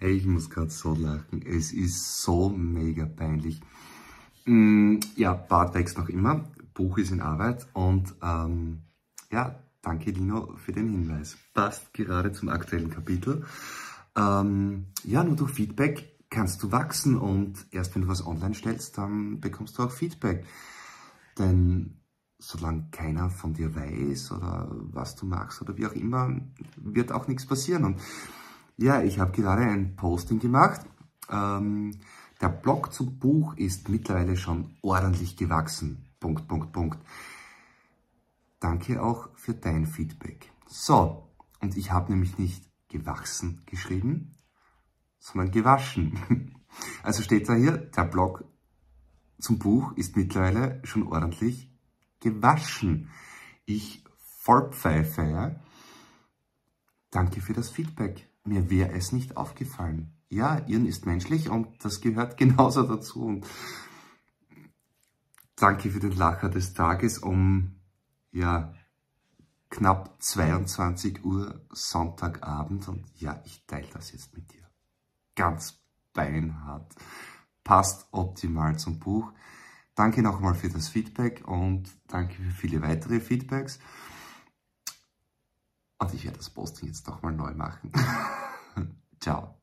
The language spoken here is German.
Ich muss gerade so lachen. Es ist so mega peinlich. Mm, ja, Bart wächst noch immer. Buch ist in Arbeit und ähm, ja, danke Lino für den Hinweis. Passt gerade zum aktuellen Kapitel. Ähm, ja, nur durch Feedback kannst du wachsen und erst wenn du was online stellst, dann bekommst du auch Feedback. Denn solange keiner von dir weiß oder was du machst oder wie auch immer, wird auch nichts passieren. Und ja, ich habe gerade ein Posting gemacht. Ähm, der Blog zum Buch ist mittlerweile schon ordentlich gewachsen. Punkt, Punkt, Punkt. Danke auch für dein Feedback. So, und ich habe nämlich nicht gewachsen geschrieben, sondern gewaschen. Also steht da hier, der Blog zum Buch ist mittlerweile schon ordentlich gewaschen. Ich vollpfeife, ja. Danke für das Feedback. Mir wäre es nicht aufgefallen. Ja, Irren ist menschlich und das gehört genauso dazu. Und danke für den Lacher des Tages um, ja, knapp 22 Uhr Sonntagabend. Und ja, ich teile das jetzt mit dir. Ganz beinhart. Passt optimal zum Buch. Danke nochmal für das Feedback und danke für viele weitere Feedbacks. Und ich werde das Posting jetzt nochmal neu machen. Ciao.